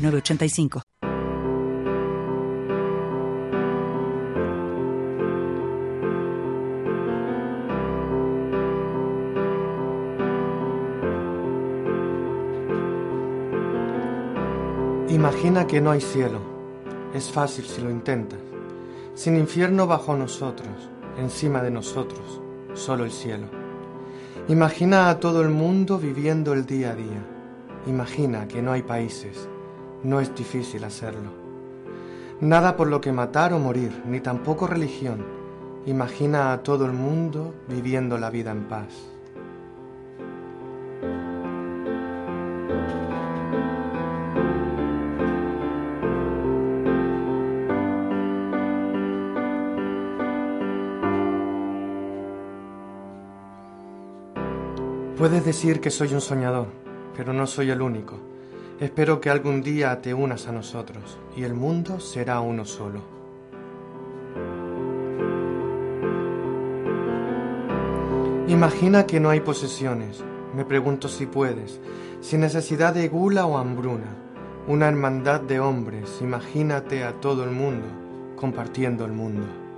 985. Imagina que no hay cielo. Es fácil si lo intentas. Sin infierno bajo nosotros, encima de nosotros, solo el cielo. Imagina a todo el mundo viviendo el día a día. Imagina que no hay países, no es difícil hacerlo. Nada por lo que matar o morir, ni tampoco religión. Imagina a todo el mundo viviendo la vida en paz. Puedes decir que soy un soñador, pero no soy el único. Espero que algún día te unas a nosotros y el mundo será uno solo. Imagina que no hay posesiones. Me pregunto si puedes, sin necesidad de gula o hambruna. Una hermandad de hombres, imagínate a todo el mundo compartiendo el mundo.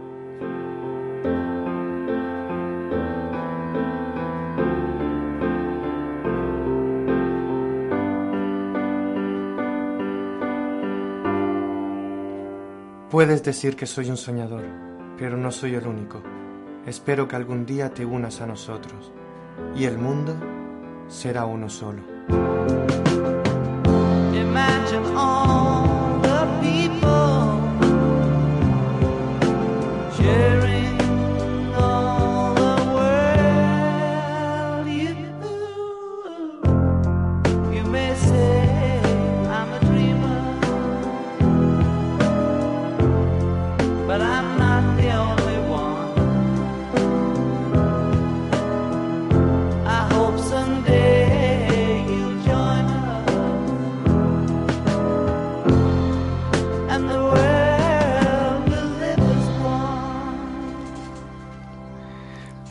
Puedes decir que soy un soñador, pero no soy el único. Espero que algún día te unas a nosotros y el mundo será uno solo.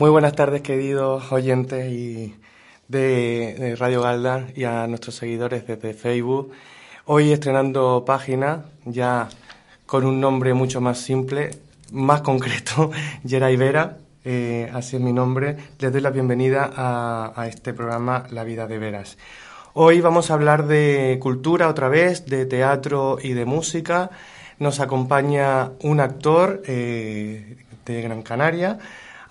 Muy buenas tardes, queridos oyentes y de, Radio Galda y a nuestros seguidores desde Facebook. Hoy estrenando página, ya con un nombre mucho más simple, más concreto, Geray Vera, eh, así es mi nombre. Les doy la bienvenida a, a, este programa La Vida de Veras. Hoy vamos a hablar de cultura otra vez, de teatro y de música. Nos acompaña un actor eh, de Gran Canaria,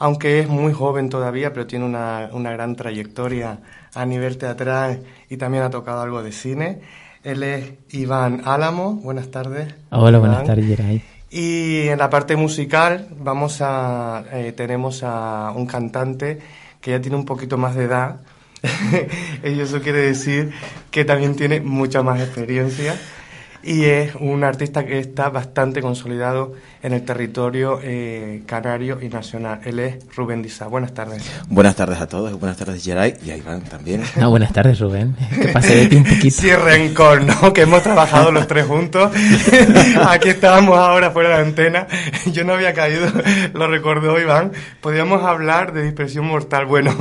aunque es muy joven todavía, pero tiene una, una, gran trayectoria a nivel teatral y también ha tocado algo de cine. Él es Iván Álamo. Buenas tardes. Hola, Iván. buenas tardes, Geray. Y en la parte musical vamos a eh, tenemos a un cantante que ya tiene un poquito más de edad. y eso quiere decir que también tiene mucha más experiencia y es un artista que está bastante consolidado en el territorio eh, canario y nacional. Él es Rubén Disa. Buenas tardes. Buenas tardes a todos, buenas tardes Geray y a Iván también. No, buenas tardes Rubén, que pasé de ti un poquito. Sí, rencor, ¿no? Que hemos trabajado los tres juntos. Aquí estábamos ahora fuera de la antena. Yo no había caído, lo recordó Iván. Podíamos hablar de dispersión mortal. Bueno,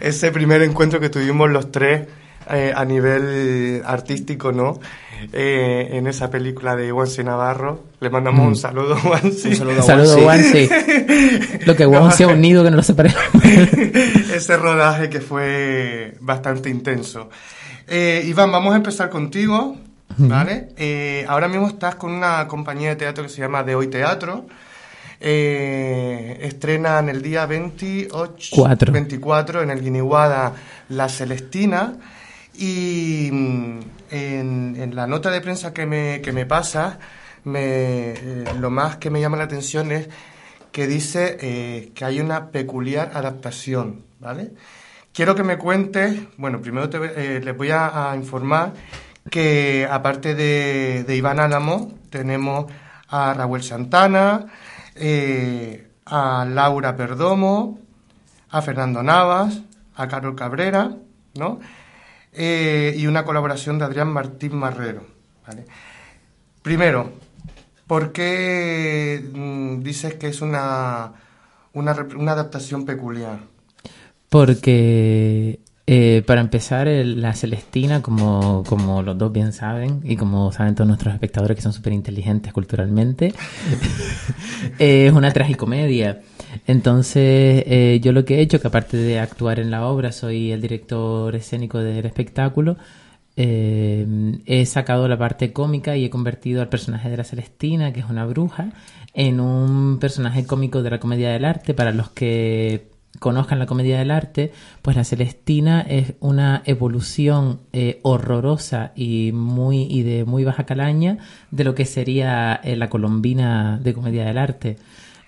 ese primer encuentro que tuvimos los tres eh, a nivel artístico, ¿no? Eh, en esa película de Wansi Navarro. Le mandamos un mm. saludo a Wansi. Un saludo Wansi. Lo que Wansi ha unido que no lo separemos. Ese rodaje que fue bastante intenso. Eh, Iván, vamos a empezar contigo, ¿vale? Eh, ahora mismo estás con una compañía de teatro que se llama De Hoy Teatro. Eh, estrenan el día 28, 24 en el Guiniguada La Celestina. Y mm, en, la nota de prensa que me, que me pasa, eh, lo más que me llama la atención es que dice eh, que hay una peculiar adaptación, ¿vale? Quiero que me cuentes, bueno, primero te, eh, les voy a, informar que aparte de, de Iván Álamo, tenemos a Raúl Santana, a Laura Perdomo, a Fernando Navas, a Carol Cabrera, ¿no? Eh, y una colaboración de Adrián Martín Marrero. Primero, ¿por qué mm, dices que es una, una, adaptación peculiar? Porque, eh, para empezar, la Celestina, como, como los dos bien saben, y como saben todos nuestros espectadores que son súper inteligentes culturalmente, es una tragicomedia. Entonces, eh, yo lo que he hecho, que aparte de actuar en la obra, soy el director escénico del espectáculo, eh, he sacado la parte cómica y he convertido al personaje de la Celestina, que es una bruja, en un personaje cómico de la comedia del arte. Para los que conozcan la comedia del arte, pues la Celestina es una evolución eh, horrorosa y muy y de muy baja calaña de lo que sería eh, la colombina de comedia del arte.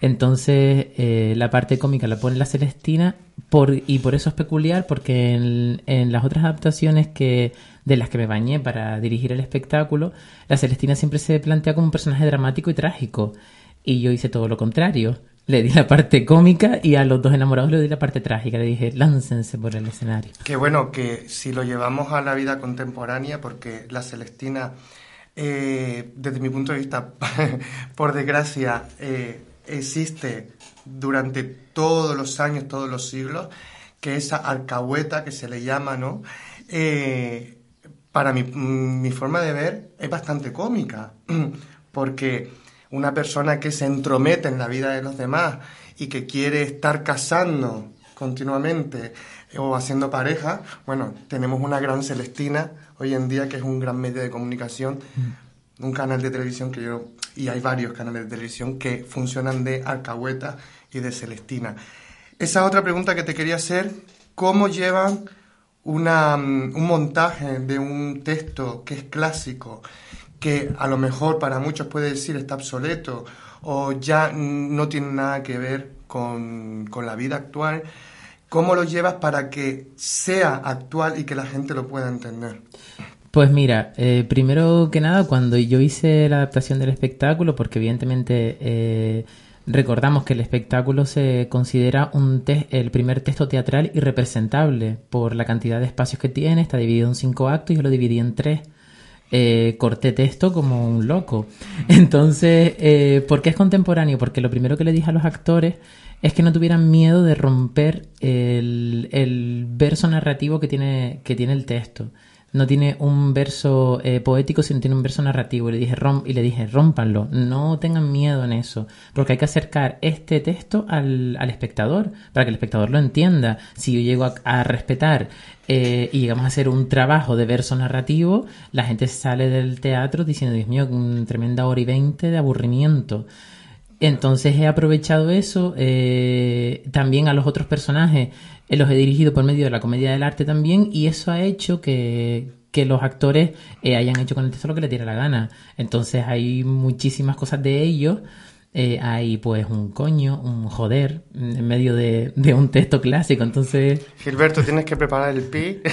Entonces, eh, la parte cómica la pone la Celestina por, y por eso es peculiar, porque en, las otras adaptaciones que de las que me bañé para dirigir el espectáculo, la Celestina siempre se plantea como un personaje dramático y trágico. Y yo hice todo lo contrario. Le di la parte cómica y a los dos enamorados le di la parte trágica. Le dije, láncense por el escenario. Que bueno, que si lo llevamos a la vida contemporánea, porque la Celestina, eh, desde mi punto de vista, por desgracia, eh, existe durante todos los años, todos los siglos, que esa alcahueta que se le llama, ¿no? Eh, para mi, mi forma de ver, es bastante cómica, porque una persona que se entromete en la vida de los demás y que quiere estar casando continuamente o haciendo pareja, bueno, tenemos una gran Celestina hoy en día que es un gran medio de comunicación, un canal de televisión que yo, y hay varios canales de televisión que funcionan de alcahueta y de Celestina. Esa otra pregunta que te quería hacer, ¿cómo llevan mm, un montaje de un texto que es clásico, que a lo mejor para muchos puede decir está obsoleto o ya no tiene nada que ver con, con la vida actual? ¿Cómo lo llevas para que sea actual y que la gente lo pueda entender? Pues mira, eh, primero que nada, cuando yo hice la adaptación del espectáculo, porque evidentemente eh, recordamos que el espectáculo se considera un el primer texto teatral irrepresentable por la cantidad de espacios que tiene, está dividido en cinco actos y yo lo dividí en tres. Eh, corté texto como un loco. Entonces, eh, ¿por qué es contemporáneo? Porque lo primero que le dije a los actores es que no tuvieran miedo de romper el, el verso narrativo que tiene, que tiene el texto. No tiene un verso eh, poético, sino tiene un verso narrativo. Y le dije, rom y le dije, rómpanlo. No tengan miedo en eso. Porque hay que acercar este texto al, al espectador, para que el espectador lo entienda. Si yo llego a, respetar eh, y llegamos a hacer un trabajo de verso narrativo, la gente sale del teatro diciendo, Dios mío, tremenda hora y veinte de aburrimiento. Entonces he aprovechado eso, eh, también a los otros personajes eh, los he dirigido por medio de la comedia del arte también y eso ha hecho que, que los actores eh, hayan hecho con el texto lo que les diera la gana. Entonces hay muchísimas cosas de ellos. eh, hay pues un coño, un joder en medio de, de un texto clásico. Entonces Gilberto, tienes que preparar el pi.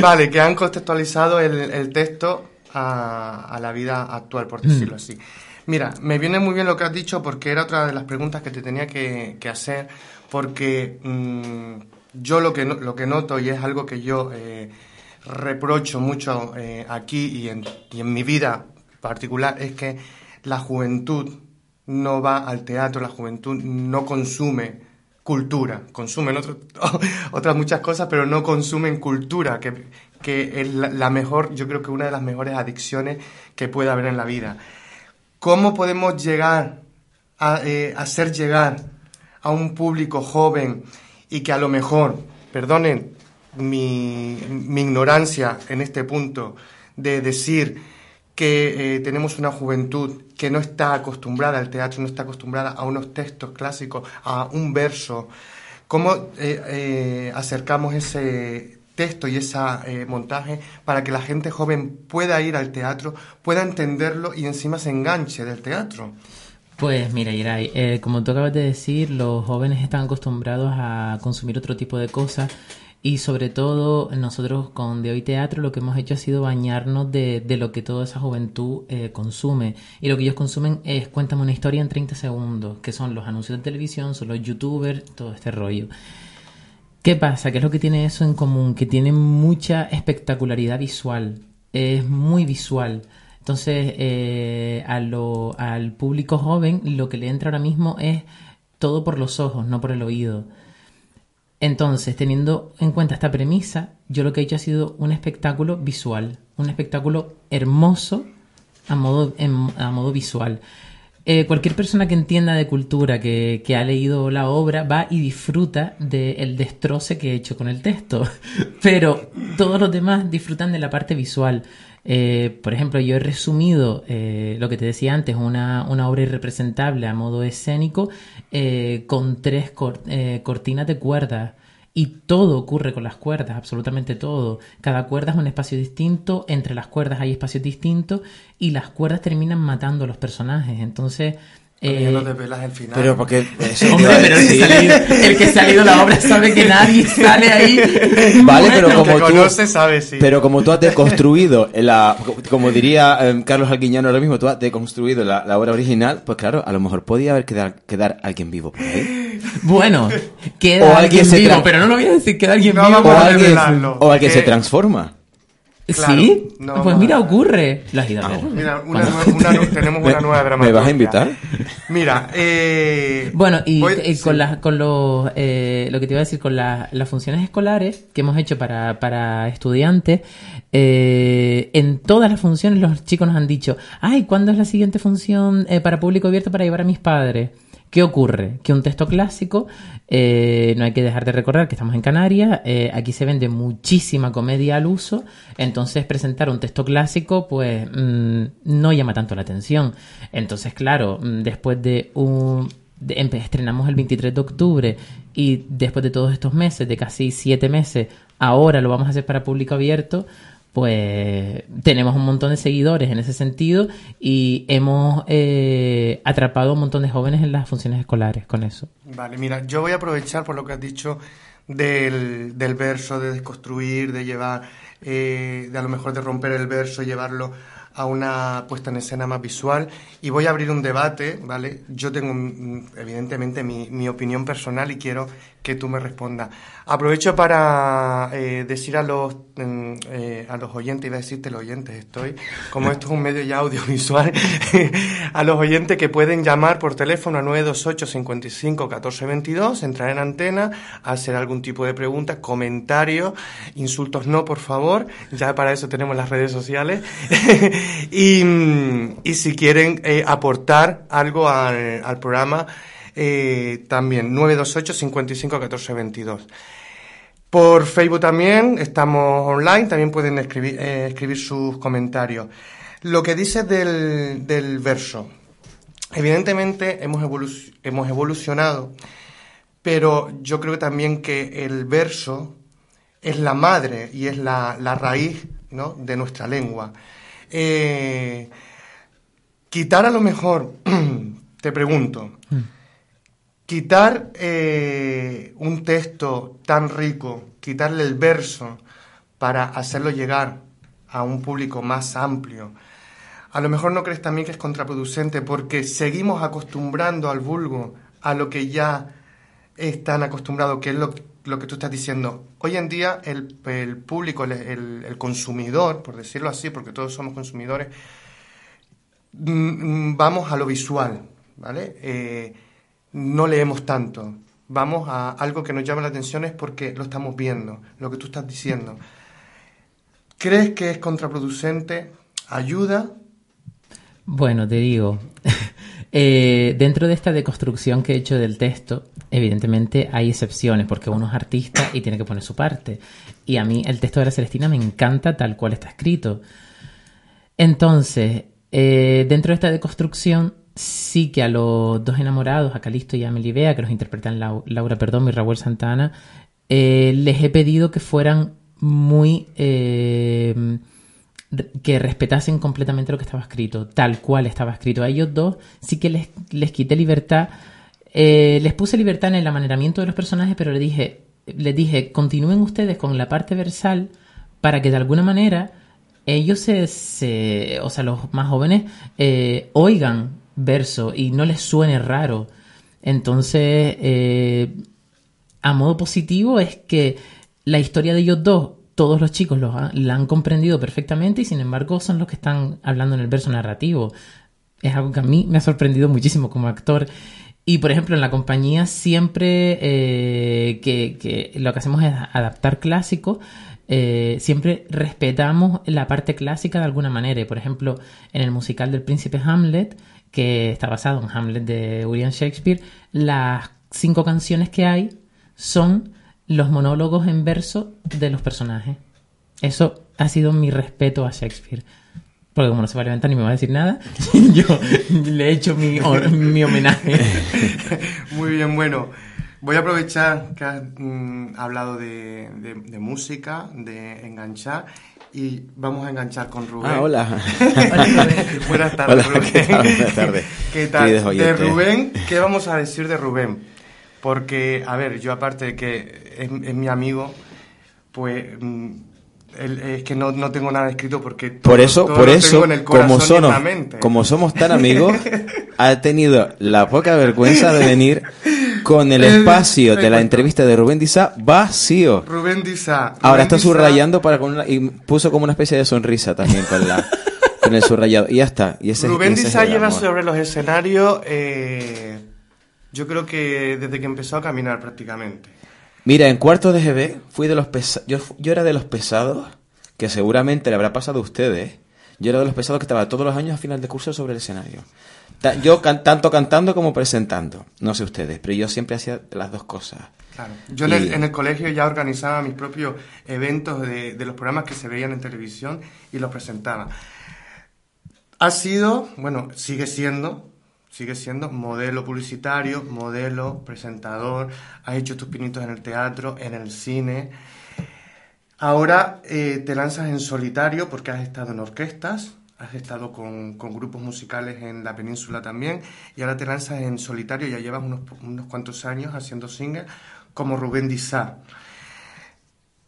vale, que han contextualizado el, el texto a, a la vida actual, por decirlo así. Mira, me viene muy bien lo que has dicho porque era otra de las preguntas que te tenía que, hacer, porque mm, yo lo que, lo que noto, y es algo que yo eh, reprocho mucho eh, aquí y en, y en mi vida particular, es que la juventud no va al teatro, la juventud no consume cultura, consumen otro- otras muchas cosas, pero no consumen cultura, que, que es la, la mejor, yo creo que una de las mejores adicciones que puede haber en la vida. ¿Cómo podemos llegar a eh, hacer llegar a un público joven y que a lo mejor, perdonen mi, mi ignorancia en este punto, de decir que eh, tenemos una juventud que no está acostumbrada al teatro, no está acostumbrada a unos textos clásicos, a un verso. ¿Cómo eh, eh, acercamos ese texto y ese montaje para que la gente joven pueda ir al teatro, pueda entenderlo y encima se enganche del teatro? Pues mira, Irai, eh, como tú acabas de decir, los jóvenes están acostumbrados a consumir otro tipo de cosas y sobre todo nosotros con De Hoy Teatro lo que hemos hecho ha sido bañarnos de, de lo que toda esa juventud eh, consume. Y lo que ellos consumen es Cuéntame una historia en 30 segundos, que son los anuncios de televisión, son los youtubers, todo este rollo. ¿Qué pasa? ¿Qué es lo que tiene eso en común? Que tiene mucha espectacularidad visual. Es muy visual. Entonces, eh, al público joven lo que le entra ahora mismo es todo por los ojos, no por el oído. Entonces, teniendo en cuenta esta premisa, yo lo que he hecho ha sido un espectáculo visual, un espectáculo hermoso a modo visual. Eh, cualquier persona que entienda de cultura, que, que, ha leído la obra, va y disfruta del destroce que he hecho con el texto. Pero todos los demás disfrutan de la parte visual. Eh, por ejemplo, yo he resumido eh, lo que te decía antes, una, una obra irrepresentable a modo escénico eh, con tres cortinas de cuerdas. Y todo ocurre con las cuerdas, absolutamente todo. Cada cuerda es un espacio distinto, entre las cuerdas hay espacios distintos y las cuerdas terminan matando a los personajes. Entonces, eh, no te pelas el final. Pero porque. Hombre, pero el que, ha leído, el que se ha leído la obra sabe que nadie sale ahí. Vale, pero como que tú. conoce sabe, sí. Pero como tú has deconstruido, la, como diría eh, Carlos Alquiñano ahora mismo, tú has deconstruido la, la, obra original, pues claro, a lo mejor podía haber quedar, quedar alguien vivo por ahí. Bueno, queda O alguien, alguien se vivo, pero no lo voy a decir, queda alguien No vivo. vamos O a alguien, o alguien se Eh, transforma. Claro, ¿Sí? no pues mira, ocurre. ¿Lo has ido a ver? Mira, una, una nu- tenemos una nueva ¿Me dramaturgia. vas a invitar? Mira, eh, Bueno, y, voy- eh, sí. con, las, con los, eh, lo que te iba a decir, con las- las funciones escolares que hemos hecho para, para estudiantes, eh, en todas las funciones los chicos nos han dicho, ay, ¿cuándo es la siguiente función eh, para público abierto para llevar a mis padres? ¿Qué ocurre? Que un texto clásico, eh, no hay que dejar de recordar que estamos en Canarias, eh, aquí se vende muchísima comedia al uso, entonces presentar un texto clásico pues mm, no llama tanto la atención. Entonces, claro, mm, después de un... estrenamos el 23 de octubre y después de todos estos meses, de casi siete meses, ahora lo vamos a hacer para público abierto, pues tenemos un montón de seguidores en ese sentido y hemos eh, atrapado a un montón de jóvenes en las funciones escolares con eso. Vale, mira, yo voy a aprovechar por lo que has dicho del, del verso, de desconstruir, de llevar, eh, de a lo mejor de romper el verso, llevarlo a una puesta en escena más visual y voy a abrir un debate, ¿vale? Yo tengo mm, evidentemente mi, mi opinión personal y quiero que tú me respondas. Aprovecho para eh, decir a los mm, eh, a los oyentes, iba a decirte los oyentes, estoy, como esto es un medio ya audiovisual, a los oyentes que pueden llamar por teléfono a 928 55 14 22, entrar en antena, hacer algún tipo de pregunta, comentarios, insultos no, por favor, ya para eso tenemos las redes sociales, y, y si quieren eh, aportar algo al, al programa, eh, también 928 55 14 22. Por Facebook también, estamos online, también pueden escribir, eh, escribir sus comentarios. Lo que dices del, del verso. Evidentemente hemos, hemos evolucionado, pero yo creo también que el verso es la madre y es la, la raíz ¿no? de nuestra lengua. Eh, quitar a lo mejor, te pregunto, quitar eh, un texto tan rico, quitarle el verso para hacerlo llegar a un público más amplio, a lo mejor no crees también que es contraproducente porque seguimos acostumbrando al vulgo a lo que ya están acostumbrados, que es lo, que tú estás diciendo. Hoy en día el, público, el consumidor, por decirlo así, porque todos somos consumidores, mm, mm, vamos a lo visual, ¿vale? Eh, no leemos tanto. Vamos a algo que nos llama la atención es porque lo estamos viendo, lo que tú estás diciendo. ¿Crees que es contraproducente? ¿Ayuda? Bueno, te digo, eh, dentro de esta deconstrucción que he hecho del texto, evidentemente hay excepciones, porque uno es artista y tiene que poner su parte. Y a mí el texto de la Celestina me encanta tal cual está escrito. Entonces, eh, dentro de esta deconstrucción, sí que a los dos enamorados, a Calisto y a Melibea, que los interpretan Lau- Laura Perdón y Raúl Santana, eh, les he pedido que fueran muy... eh, que respetasen completamente lo que estaba escrito, tal cual estaba escrito. A ellos dos sí que les, les quité libertad, eh, les puse libertad en el amaneramiento de los personajes, pero le dije, les dije, continúen ustedes con la parte versal para que de alguna manera ellos se, se o sea, los más jóvenes eh, oigan verso y no les suene raro. Entonces, eh, a modo positivo es que la historia de ellos dos, todos los chicos los la han comprendido perfectamente y sin embargo son los que están hablando en el verso narrativo. Es algo que a mí me ha sorprendido muchísimo como actor. Y por ejemplo, en la compañía siempre eh, que, lo que hacemos es adaptar clásicos, eh, siempre respetamos la parte clásica de alguna manera. Por ejemplo, en el musical del príncipe Hamlet, que está basado en Hamlet de William Shakespeare, las cinco canciones que hay son los monólogos en verso de los personajes. Eso ha sido mi respeto a Shakespeare. Porque como no se va a levantar ni me va a decir nada, yo le he hecho mi, mi homenaje. Muy bien, bueno. Voy a aprovechar que has mm, hablado de, de, música, de enganchar, y vamos a enganchar con Rubén. Ah, hola. Buenas tardes, Rubén. ¿qué tal? Buenas tardes. ¿Qué tal? De Rubén, ¿qué vamos a decir de Rubén? Porque, a ver, yo aparte de que es, es mi amigo, pues... Mm, es que no, no, tengo nada escrito porque por eso por eso como somos como somos tan amigos ha tenido la poca vergüenza de venir con el, espacio de la entrevista de Rubén Dizá vacío. Rubén Dizá. Ahora está subrayando para con y puso como una especie de sonrisa también con la con el subrayado y ya está. Y ese, Rubén Dizá lleva sobre los escenarios eh, yo creo que desde que empezó a caminar prácticamente. Mira, en cuarto de GB fui de los pesados, yo, yo era de los pesados que seguramente le habrá pasado a ustedes. Yo era de los pesados que estaba todos los años a final de curso sobre el escenario. Yo tanto cantando como presentando. No sé ustedes, pero yo siempre hacía las dos cosas. Claro. Yo en, el, colegio ya organizaba mis propios eventos de, los programas que se veían en televisión y los presentaba. Ha sido, bueno, sigue siendo, sigue siendo modelo publicitario, modelo, presentador, has hecho tus pinitos en el teatro, en el cine. Ahora eh, te lanzas en solitario porque has estado en orquestas, has estado con, grupos musicales en la península también y ahora te lanzas en solitario, ya llevas unos, unos cuantos años haciendo singles como Rubén Dizá.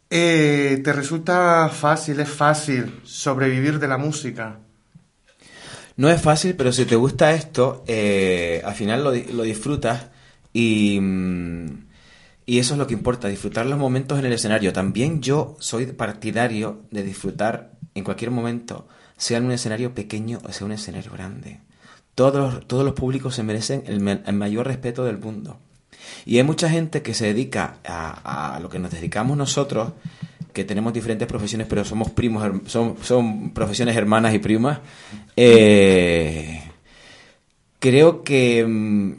Eh, ¿Te resulta fácil, es fácil sobrevivir de la música? No es fácil, pero si te gusta esto, eh, al final lo, disfrutas y, y eso es lo que importa, disfrutar los momentos en el escenario. También yo soy partidario de disfrutar en cualquier momento sea un escenario pequeño o sea un escenario grande. Todos todos los públicos se merecen el, mayor respeto del mundo. Y hay mucha gente que se dedica a, lo que nos dedicamos nosotros, que tenemos diferentes profesiones, pero somos primos, son, son profesiones hermanas y primas. Eh, creo que mm,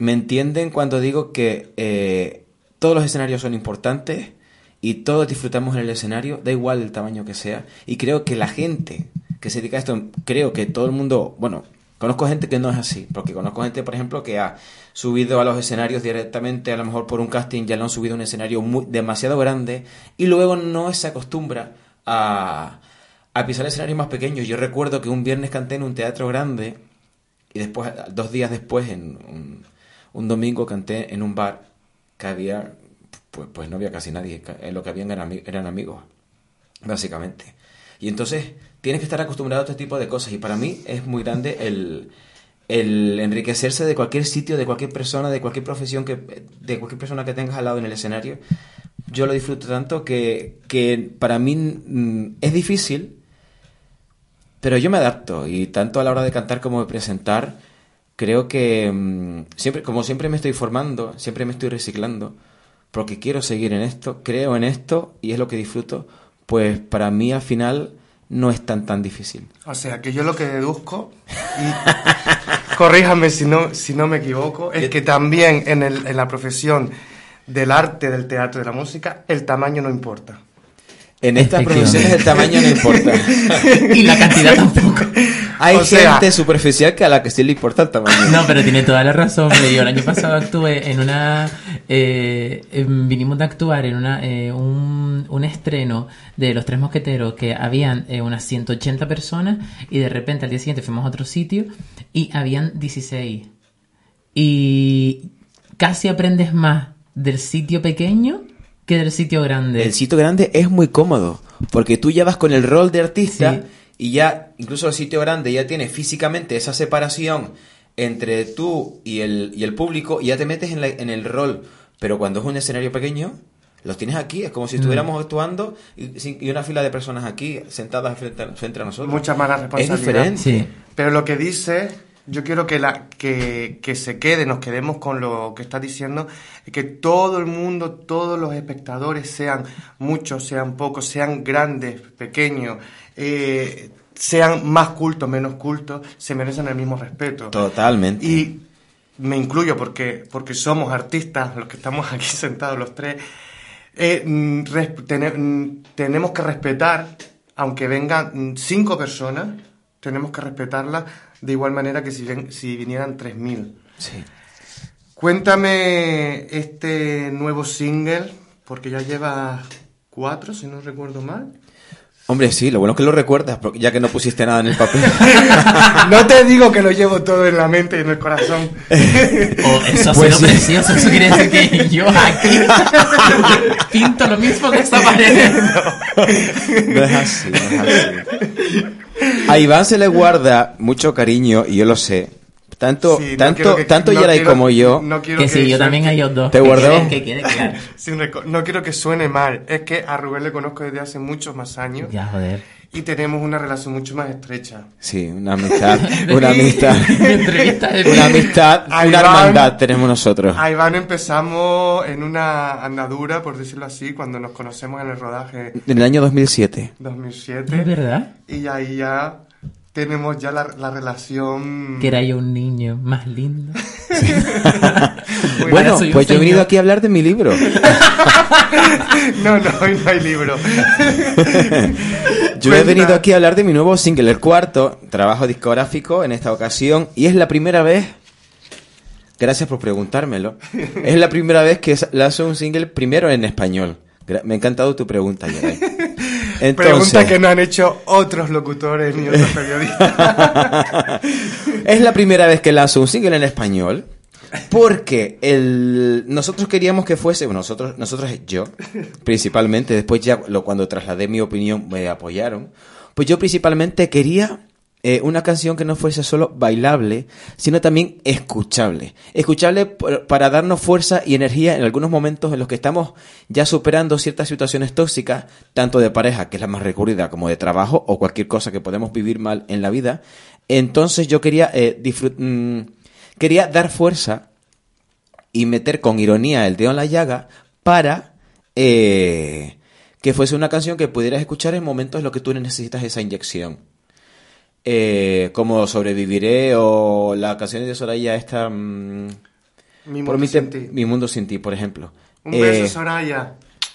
me entienden cuando digo que eh, todos los escenarios son importantes y todos disfrutamos en el escenario, da igual el tamaño que sea. Y creo que la gente que se dedica a esto, creo que todo el mundo, bueno, conozco gente que no es así, porque conozco gente, por ejemplo, que ha subido a los escenarios directamente, a lo mejor por un casting ya lo han subido a un escenario muy, demasiado grande y luego no se acostumbra a, a pisar escenarios más pequeños. Yo recuerdo que un viernes canté en un teatro grande y después, dos días después, en un, domingo canté en un bar que había, pues, pues no había casi nadie, lo que habían eran, eran amigos, básicamente. Y entonces tienes que estar acostumbrado a este tipo de cosas. Y para mí es muy grande el, enriquecerse de cualquier sitio, de cualquier persona, de cualquier profesión, que, de cualquier persona que tengas al lado en el escenario. Yo lo disfruto tanto que, para mí mm, es difícil, pero yo me adapto. Y tanto a la hora de cantar como de presentar, creo que mm, siempre, como siempre me estoy formando, siempre me estoy reciclando, porque quiero seguir en esto, creo en esto y es lo que disfruto, pues para mí al final no es tan tan difícil. O sea, que yo lo que deduzco, y corríjame si no, si no me equivoco, es que también en, el, en la profesión del arte, del teatro, de la música, el tamaño no importa. En estas profesiones el tamaño no importa. y la cantidad tampoco. Hay gente superficial que a la que sí le importa el tamaño. No, pero tiene toda la razón. Yo el año pasado actué en una... Eh, vinimos de actuar en una, eh, un, un, estreno de Los Tres Mosqueteros que habían eh, unas 180 personas y de repente al día siguiente fuimos a otro sitio y habían 16. Y casi aprendes más del sitio pequeño que del sitio grande. El sitio grande es muy cómodo, porque tú ya vas con el rol de artista Sí. Y ya, incluso el sitio grande ya tiene físicamente esa separación entre tú y el, y el público y ya te metes en, la- en el rol. Pero cuando es un escenario pequeño, los tienes aquí, es como si estuviéramos actuando y, sin- y una fila de personas aquí sentadas frente a, frente a nosotros. Mucha mala Es responsabilidad. diferente. Sí. Pero lo que dice, yo quiero que, la, que, que se quede, nos quedemos con lo que está diciendo, es que todo el mundo, todos los espectadores, sean muchos, sean pocos, sean grandes, pequeños, eh, sean más cultos, menos cultos, se merecen el mismo respeto. Totalmente. Y me incluyo porque, porque somos artistas, los que estamos aquí sentados los tres, eh, mm, mm, tenemos que respetar, aunque vengan mm, cinco personas, tenemos que respetarlas de igual manera que si, ven- si vinieran 3.000. Sí. Cuéntame este nuevo single, porque ya lleva cuatro, si no recuerdo mal. Hombre, sí, lo bueno es que lo recuerdas, porque ya que no pusiste nada en el papel. no te digo que lo llevo todo en la mente y en el corazón. Oh, eso ha Pues sido sí. precioso. Eso quiere decir que yo aquí pinto lo mismo que esta pared. No es así, no es así. A Iván se le guarda mucho cariño, y yo lo sé. Tanto, Sí, no tanto, que- tanto no Yeray quiero- como yo. no quiero Que sí, yo también a ellos dos. ¿Te Que Que reco- no quiero que suene mal, es que a Rubén le conozco desde hace muchos más años Ya, joder. y tenemos una relación mucho más estrecha. Sí, una amistad, una amistad, es- una amistad, Ahí una van. hermandad tenemos nosotros. A Iván empezamos en una andadura, por decirlo así, cuando nos conocemos en el rodaje En el año 2007. ¿Es 2007 verdad? y ahí ya tenemos ya la, la relación... Que era yo un niño más lindo. Bueno, pues yo he venido aquí a hablar de mi libro. No, no, hoy no hay libro. Yo he venido aquí a hablar de mi nuevo single, el cuarto, trabajo discográfico en esta ocasión, y es la primera vez, gracias por preguntármelo, es la primera vez que lanzo un single primero en español. Me ha encantado tu pregunta, Yeray. Pregunta que no han hecho otros locutores ni otros periodistas. es la primera vez que lanzo un single en español. Porque el, nosotros queríamos que fuese, bueno, nosotros, nosotros, yo, principalmente, después ya lo, cuando trasladé mi opinión me apoyaron, pues yo principalmente quería eh, una canción que no fuese solo bailable, sino también escuchable. Escuchable para darnos fuerza y energía en algunos momentos en los que estamos ya superando ciertas situaciones tóxicas, tanto de pareja, que es la más recurrida, como de trabajo o cualquier cosa que podemos vivir mal en la vida. Entonces yo quería eh, mm, quería dar fuerza y meter con ironía el dedo en la llaga para eh, que fuese una canción que pudieras escuchar en momentos en los que tú necesitas esa inyección. Eh, como Sobreviviré o la canción de Soraya esta... mm, Mi por mundo mi, sin ti. mi mundo sin ti, por ejemplo. Un Eh, beso, Soraya.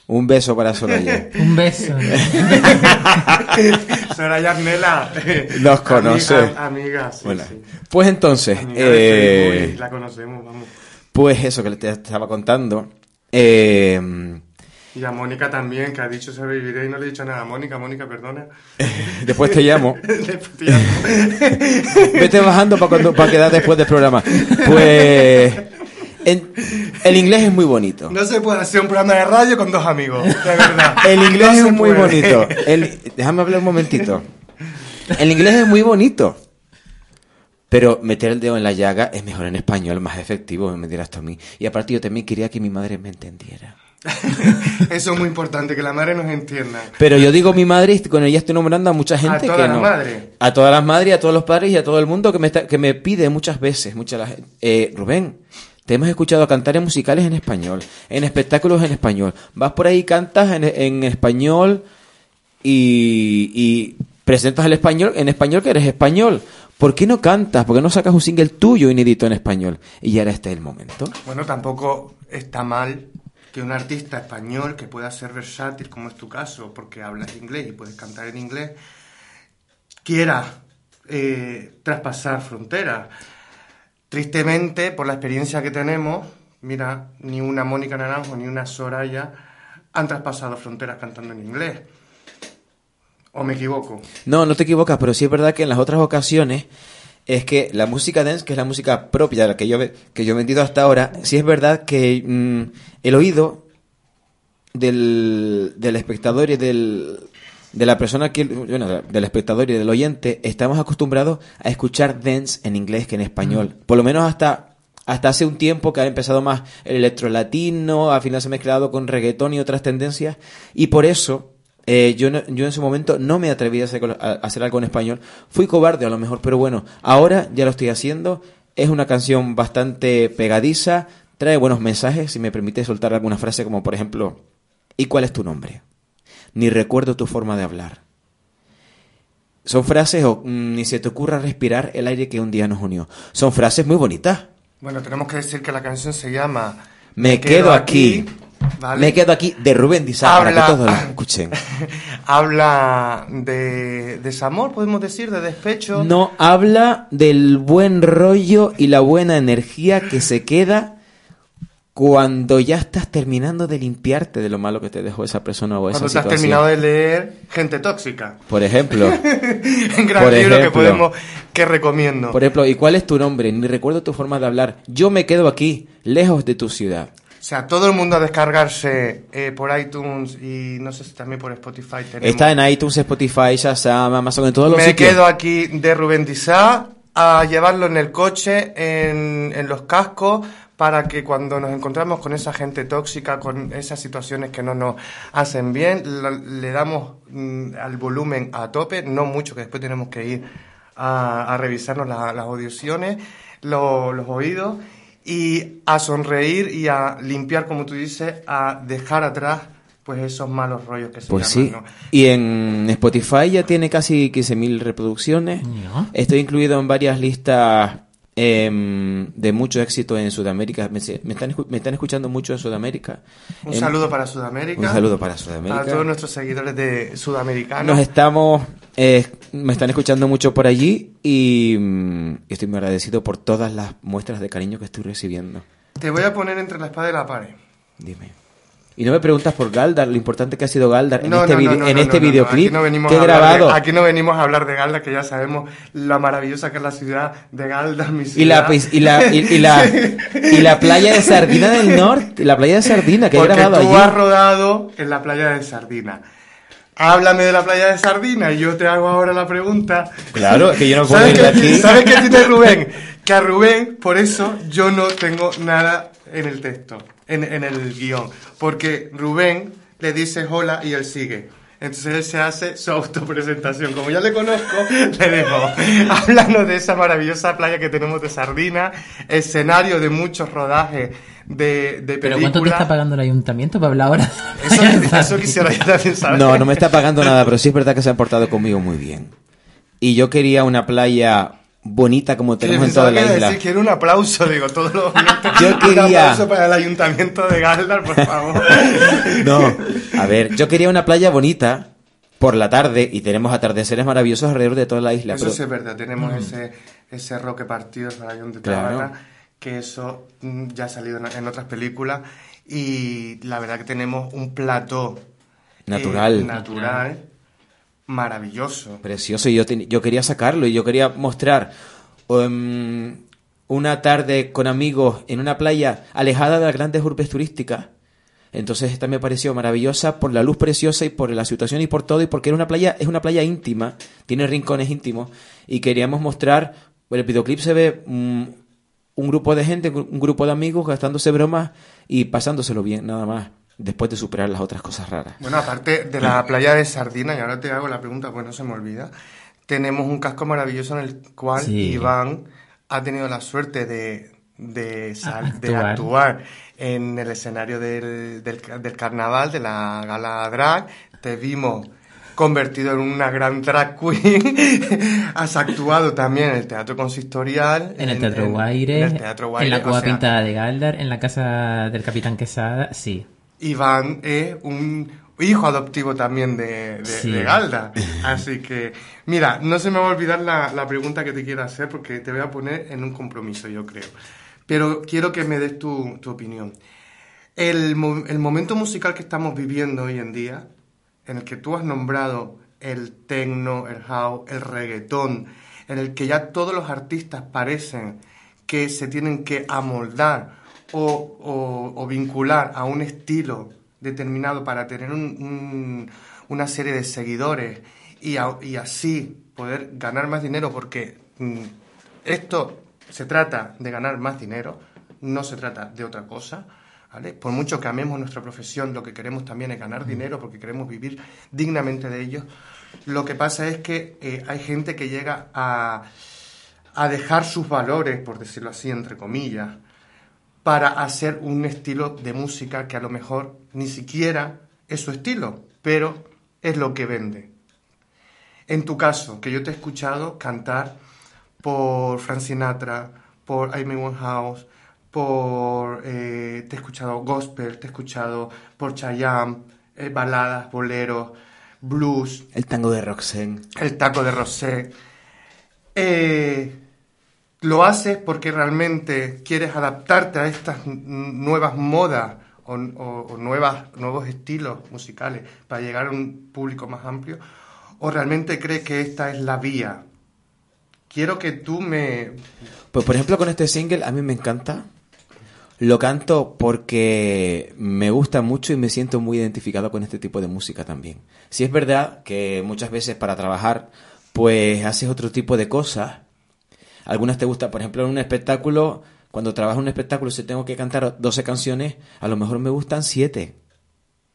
un beso para Soraya. Un beso. Soraya Arnela. Nos conoce. Amiga, amiga, sí, Bueno, sí. pues entonces, Amiga eh, Facebook la conocemos, vamos. pues eso que te estaba contando. eh, Y a Mónica también, que ha dicho sobreviviré y no le he dicho nada. Mónica, Mónica, perdona. después te llamo. Después te llamo. Vete bajando para cuando para quedar después del programa. Pues en- el inglés es muy bonito. No se puede hacer un programa de radio con dos amigos, de verdad. El inglés No es muy puede. bonito. El- déjame hablar un momentito. El inglés es muy bonito. Pero meter el dedo en la llaga es mejor en español, más efectivo, me dirás tú a mí. Y aparte yo también quería que mi madre me entendiera. Eso es muy importante, que la madre nos entienda. Pero yo digo mi madre y con ella estoy nombrando a mucha gente todas que las no. madres. A todas las madres y a todos los padres y a todo el mundo que me, está- que me pide muchas veces, mucha la gente, eh, Rubén, te hemos escuchado cantar en musicales en español, en espectáculos en español. Vas por ahí, cantas en, en español y, y presentas el español en español que eres español. ¿Por qué no cantas? ¿Por qué no sacas un single tuyo inédito en español? Y ya era este el momento. Bueno, tampoco está mal que un artista español que pueda ser versátil, como es tu caso, porque hablas inglés y puedes cantar en inglés, quiera eh, traspasar fronteras. Tristemente, por la experiencia que tenemos, mira, ni una Mónica Naranjo ni una Soraya han traspasado fronteras cantando en inglés. ¿O me equivoco? No, no te equivocas, pero sí es verdad que en las otras ocasiones es que la música dance, que es la música propia, la que yo, que yo he vendido hasta ahora, sí es verdad que mm, el oído del, del espectador y del, de la persona que, bueno, del espectador y del oyente, estamos acostumbrados a escuchar dance en inglés que en español. Por lo menos hasta, hasta hace un tiempo que ha empezado más el electro latino, al final se ha mezclado con reggaetón y otras tendencias, y por eso eh, yo, no- yo en ese momento no me atreví a hacer, a hacer algo en español. Fui cobarde a lo mejor, pero bueno, ahora ya lo estoy haciendo. Es una canción bastante pegadiza, trae buenos mensajes, si me permite soltar alguna frase como por ejemplo, ¿y cuál es tu nombre? Ni recuerdo tu forma de hablar. Son frases o mm, ni se te ocurra respirar el aire que un día nos unió. Son frases muy bonitas. Bueno, tenemos que decir que la canción se llama Me, quedo, aquí. ¿Vale? Me quedo aquí de Rubén Dizá para que Habla- todos la escuchen. Habla de desamor, podemos decir, de despecho. No habla del buen rollo y la buena energía que se queda cuando ya estás terminando de limpiarte de lo malo que te dejó esa persona o esa Cuando te has situación. terminado de leer Gente Tóxica. Por ejemplo, Un gran Por libro que ejemplo. podemos, que recomiendo. por ejemplo, ¿y cuál es tu nombre? Ni recuerdo tu forma de hablar. Yo me quedo aquí, lejos de tu ciudad. O sea, todo el mundo a descargarse eh, por iTunes y no sé si también por Spotify tenemos. Está en iTunes, Spotify, Shazam, Amazon, en todos los Me sitios. quedo aquí de Rubén Dizá a llevarlo en el coche, en, en los cascos, para que cuando nos encontramos con esa gente tóxica, con esas situaciones que no nos hacen bien, le damos mm, al volumen a tope, no mucho, que después tenemos que ir a, a revisarnos la- las audiciones, lo- los oídos, y a sonreír y a limpiar, como tú dices, a dejar atrás pues esos malos rollos que se Pues llaman, sí. ¿no? Y en Spotify ya tiene casi 15.000 reproducciones. Estoy incluido en varias listas em, de mucho éxito en Sudamérica. Me, están, me están escuchando mucho en Sudamérica. Un En- saludo para Sudamérica. Un saludo para Sudamérica. A todos nuestros seguidores de Sudamericanos. Nos estamos, eh, me están escuchando mucho por allí y mm, estoy muy agradecido por todas las muestras de cariño que estoy recibiendo. Te voy a poner entre la espada y la pared. Dime. Y no me preguntas por Galdar, lo importante que ha sido Galdar en No, este, no, vide- no, en este videoclip que he hablar de- grabado. aquí no venimos a hablar de Galda, que ya sabemos la maravillosa que es la ciudad de Galda, mi Y la, ciudad. y, la, y, y la, y la playa de Sardina del Norte, la playa de Sardina que he Porque grabado tú allí. has rodado en la playa de Sardina. Háblame de la playa de Sardina y yo te hago ahora la pregunta. Claro, que yo no puedo ¿Sabes ir qué, aquí. ¿Sabes qué tiene Rubén? Que a Rubén, por eso, yo no tengo nada en el texto, en, en el guion. Porque Rubén le dice hola y él sigue. Entonces él se hace su autopresentación. Como ya le conozco, le dejo. Háblanos de esa maravillosa playa que tenemos de Sardina, escenario de muchos rodajes de, de ¿Pero cuánto te está pagando el ayuntamiento para hablar ahora? Eso, eso quisiera yo también saber. No, no me está pagando nada, pero sí es verdad que se han portado conmigo muy bien. Y yo quería una playa bonita como tenemos en toda la isla. decir, quiero un aplauso, digo, todos los. Yo Un quería- aplauso para el ayuntamiento de Galdar, por favor. No, a ver, yo quería una playa bonita por la tarde y tenemos atardeceres maravillosos alrededor de toda la isla. Eso pero- sí es verdad, tenemos ese, ese roque partido, el rayón de Claro. Que eso mm, ya ha salido en, otras películas y la verdad que tenemos un plató eh, Natural. natural, maravilloso. Precioso, y yo, yo quería sacarlo y yo quería mostrar um, una tarde con amigos en una playa alejada de las grandes urbes turísticas. Entonces esta me pareció maravillosa por la luz preciosa y por la situación y por todo y porque era una playa, es una playa íntima, tiene rincones íntimos y queríamos mostrar, el videoclip se ve mm, un grupo de gente, un grupo de amigos gastándose bromas y pasándoselo bien, nada más, después de superar las otras cosas raras. Bueno, aparte de la playa de Sardina, y ahora te hago la pregunta, pues no se me olvida, tenemos un casco maravilloso en el cual Sí. Iván ha tenido la suerte de, de, sal- de Actuar. actuar en el escenario del, del, del carnaval, de la gala drag. Te vimos convertido en una gran drag queen. Has actuado también en el Teatro Consistorial. En el Teatro en- Guaire, en el Teatro Guaire, en la o Cueva sea, Pintada de Galdar, en la casa del Capitán Quesada, sí. Iván es un hijo adoptivo también de, de, Sí. de Galda. Así que, mira, no se me va a olvidar la, la pregunta que te quiero hacer porque te voy a poner en un compromiso, yo creo. Pero quiero que me des tu, tu opinión. El, el momento musical que estamos viviendo hoy en día, en el que tú has nombrado el techno, el house, el reggaetón, en el que ya todos los artistas parecen que se tienen que amoldar o, vincular a un estilo determinado para tener una serie de seguidores y, así poder ganar más dinero, porque mm, esto se trata de ganar más dinero, no se trata de otra cosa. Por mucho que amemos nuestra profesión, lo que queremos también es ganar dinero porque queremos vivir dignamente de ello. Lo que pasa es que eh, hay gente que llega a, a dejar sus valores, por decirlo así, entre comillas, para hacer un estilo de música que a lo mejor ni siquiera es su estilo, pero es lo que vende. En tu caso, que yo te he escuchado cantar por Frank Sinatra, por Amy Winehouse, por eh, te he escuchado gospel, te he escuchado por Chayanne, eh, baladas, boleros, blues. El tango de Roxanne. El taco de Rosé. Eh, lo haces porque realmente quieres adaptarte a estas nuevas modas o, nuevas, nuevos estilos musicales para llegar a un público más amplio, o realmente crees que esta es la vía. Quiero que tú me... Pues por ejemplo con este single a mí me encanta. Lo canto porque me gusta mucho y me siento muy identificado con este tipo de música también. Si es verdad que muchas veces para trabajar pues haces otro tipo de cosas algunas te gustan, por ejemplo, en un espectáculo, cuando trabajo en un espectáculo, si tengo que cantar 12 canciones, a lo mejor me gustan 7.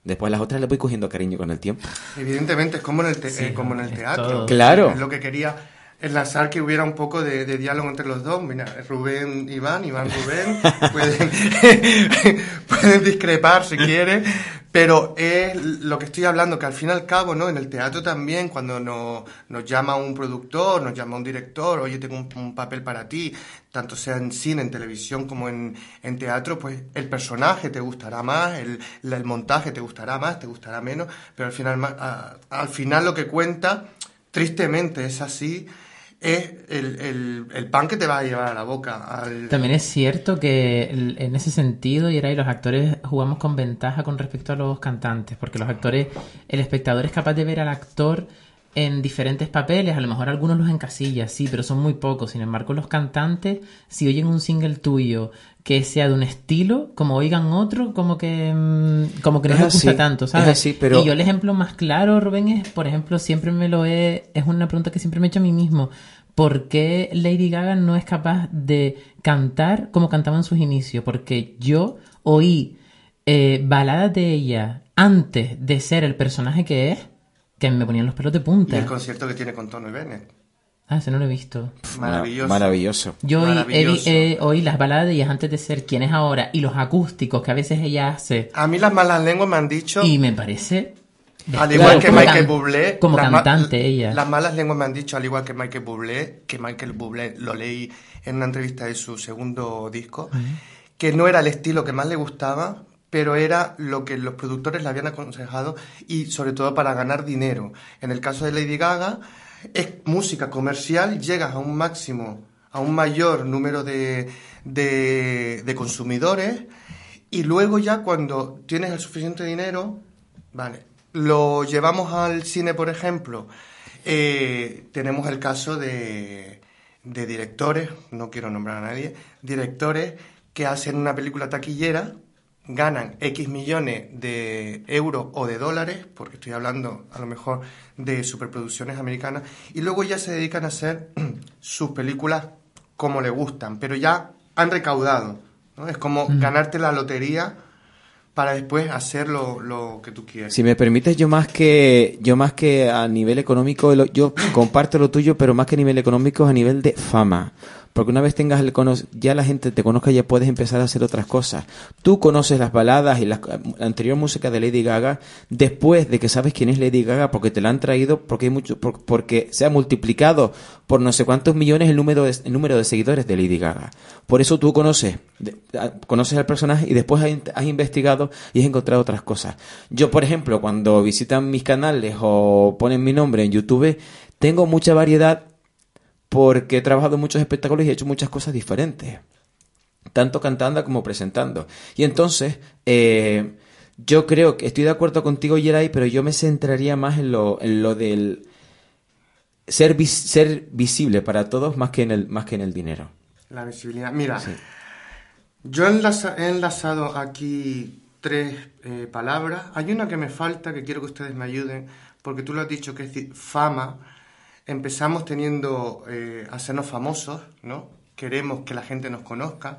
Después las otras le voy cogiendo cariño con el tiempo. Evidentemente, es como en el, eh, como en el teatro. Claro. Es lo que quería enlazar que hubiera un poco de, diálogo entre los dos. Mira, Rubén, Iván, Iván, Rubén, pueden, pueden discrepar si quieren, pero es lo que estoy hablando, que al fin y al cabo, ¿no? En el teatro también, cuando nos, nos llama un productor, nos llama un director, oye, tengo un, papel para ti, tanto sea en cine, en televisión como en, en teatro, pues el personaje te gustará más, el, el, montaje te gustará más, te gustará menos, pero al final, al final lo que cuenta, tristemente es así, es el, el, pan que te va a llevar a la boca. También es cierto que en ese sentido, y los actores jugamos con ventaja con respecto a los cantantes, porque los actores, el espectador es capaz de ver al actor en diferentes papeles, a lo mejor algunos los encasilla, sí, pero son muy pocos. Sin embargo, los cantantes, si oyen un single tuyo que sea de un estilo, como oigan otro, como que mm, como que no les gusta tanto, ¿sabes? pero... Y yo el ejemplo más claro, Rubén, es, por ejemplo, siempre me lo he, es una pregunta que siempre me he hecho a mí mismo. ¿Por qué Lady Gaga no es capaz de cantar como cantaba en sus inicios? Porque yo oí eh, baladas de ella antes de ser el personaje que es que me ponían los pelos de punta. Y el concierto que tiene con Tony Bennett. Ah, ese no lo he visto. Maravilloso. Maravilloso. Yo oí, las baladas de ellas antes de ser quien es ahora y los acústicos que a veces ella hace. A mí las malas lenguas me han dicho. Y me parece. Al igual que Michael Bublé. Como cantante ella. Las malas lenguas me han dicho, al igual que Michael Bublé, que Michael Bublé lo leí en una entrevista de su segundo disco, que no era el estilo que más le gustaba, pero era lo que los productores le habían aconsejado y sobre todo para ganar dinero. En el caso de Lady Gaga, es música comercial, llegas a un máximo, a un mayor número de, de, consumidores y luego ya cuando tienes el suficiente dinero, vale, lo llevamos al cine, por ejemplo, eh, tenemos el caso de, de directores, no quiero nombrar a nadie, directores que hacen una película taquillera ganan X millones de euros o de dólares, porque estoy hablando a lo mejor de superproducciones americanas, y luego ya se dedican a hacer sus películas como le gustan, pero ya han recaudado. ¿no? Es como mm. ganarte la lotería para después hacer lo, lo, que tú quieres. Si me permites, yo más que yo más que a nivel económico, yo comparto lo tuyo, pero más que a nivel económico, a nivel de fama. Porque una vez tengas el ya la gente te conozca, ya puedes empezar a hacer otras cosas. Tú conoces las baladas y la, anterior música de Lady Gaga después de que sabes quién es Lady Gaga porque te la han traído, porque hay mucho, porque se ha multiplicado por no sé cuántos millones el número de, el número de seguidores de Lady Gaga. Por eso tú conoces, conoces al personaje y después has, has investigado y has encontrado otras cosas. Yo, por ejemplo, cuando visitan mis canales o ponen mi nombre en YouTube, tengo mucha variedad porque he trabajado muchos espectáculos y he hecho muchas cosas diferentes, tanto cantando como presentando. Y entonces, eh, yo creo que estoy de acuerdo contigo, Yeray, pero yo me centraría más en lo, en lo del ser, ser visible para todos más que, en el, más que en el dinero. La visibilidad. Mira, yo he enlazado aquí tres eh, palabras. Hay una que me falta que quiero que ustedes me ayuden, porque tú lo has dicho que es fama. Empezamos teniendo, eh, hacernos famosos, ¿no? Queremos que la gente nos conozca.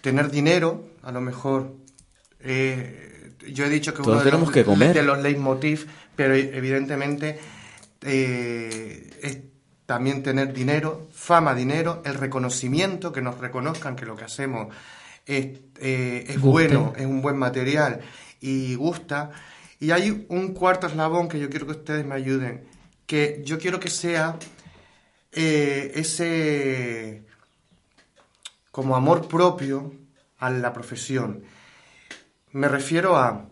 Tener dinero, a lo mejor. Eh, yo he dicho que uno de los, que comer. de los leitmotiv, pero evidentemente es también tener dinero, fama, dinero, el reconocimiento, que nos reconozcan que lo que hacemos es, eh, es bueno, es un buen material y gusta. Y hay un cuarto eslabón que yo quiero que ustedes me ayuden, que yo quiero que sea eh, ese como amor propio a la profesión. Me refiero a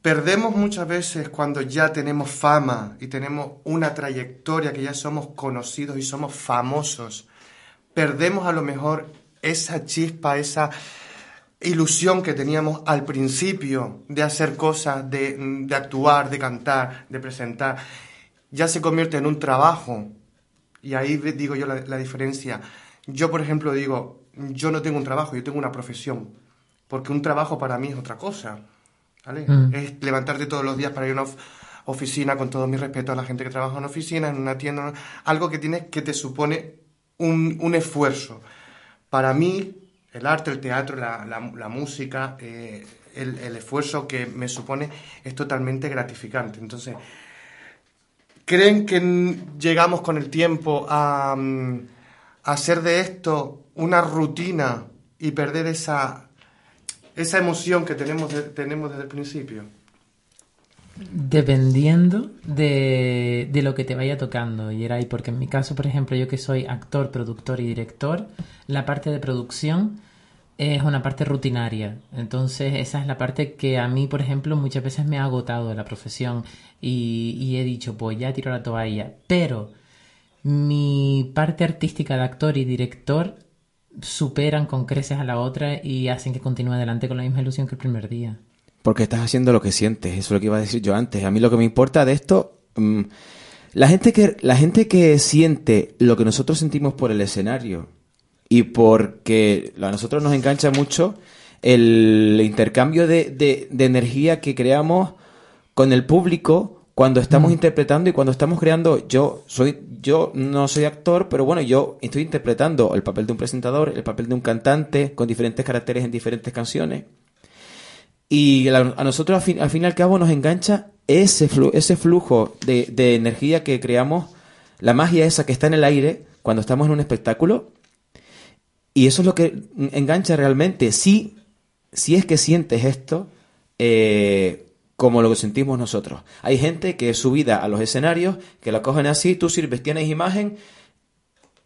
Perdemos muchas veces cuando ya tenemos fama y tenemos una trayectoria, que ya somos conocidos y somos famosos. Perdemos a lo mejor esa chispa, esa ilusión que teníamos al principio de hacer cosas, de, actuar, de cantar, de presentar. Ya se convierte en un trabajo. Y ahí digo yo la, la diferencia. Yo, por ejemplo, digo, yo no tengo un trabajo, yo tengo una profesión. Porque un trabajo para mí es otra cosa Mm. Es levantarte todos los días para ir a una oficina, con todo mi respeto a la gente que trabaja en oficina, en una tienda, algo que tienes que te supone un, esfuerzo. Para mí, el arte, el teatro, la, música, eh, el, esfuerzo que me supone es totalmente gratificante. Entonces, ¿creen que llegamos con el tiempo a, mm, a hacer de esto una rutina y perder esa esa emoción que tenemos, tenemos desde el principio? Dependiendo de, de, lo que te vaya tocando, Yeray, porque en mi caso, por ejemplo, yo que soy actor, productor y director, la parte de producción es una parte rutinaria. Entonces, esa es la parte que a mí, por ejemplo, muchas veces me ha agotado de la profesión y, y he dicho, pues ya tiro la toalla. Pero mi parte artística de actor y director superan con creces a la otra y hacen que continúe adelante con la misma ilusión que el primer día. Porque estás haciendo lo que sientes, eso es lo que iba a decir yo antes. A mí lo que me importa de esto, mm, la, gente que, la gente que siente lo que nosotros sentimos por el escenario y porque a nosotros nos engancha mucho el intercambio de, de, de energía que creamos con el público cuando estamos mm. interpretando y cuando estamos creando, yo soy, yo no soy actor, pero bueno, yo estoy interpretando el papel de un presentador, el papel de un cantante con diferentes caracteres en diferentes canciones. Y a nosotros al fin, al fin y al cabo nos engancha ese, ese flujo de, de energía que creamos, la magia esa que está en el aire cuando estamos en un espectáculo. Y eso es lo que engancha realmente. Si, si es que sientes esto, eh, como lo que sentimos nosotros. Hay gente que es subida a los escenarios, que la cogen así, tú sirves, tienes imagen